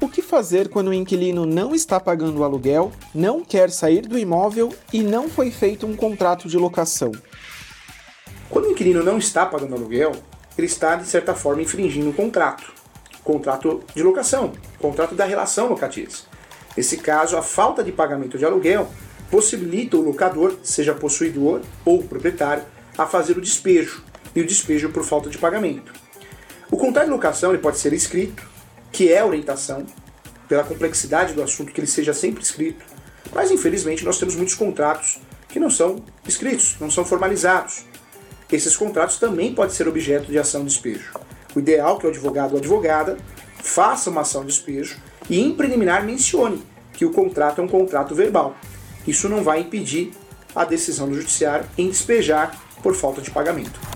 O que fazer quando o inquilino não está pagando o aluguel, não quer sair do imóvel e não foi feito um contrato de locação? Quando o inquilino não está pagando aluguel, ele está, de certa forma, infringindo o contrato. Contrato de locação, contrato da relação locatícia. Nesse caso, a falta de pagamento de aluguel possibilita o locador, seja possuidor ou proprietário, a fazer o despejo, e o despejo por falta de pagamento. O contrato de locação ele pode ser escrito, que é orientação, pela complexidade do assunto, que ele seja sempre escrito, mas infelizmente nós temos muitos contratos que não são escritos, não são formalizados. Esses contratos também podem ser objeto de ação de despejo. O ideal é que o advogado ou advogada faça uma ação de despejo e em preliminar mencione que o contrato é um contrato verbal. Isso não vai impedir a decisão do judiciário em despejar por falta de pagamento.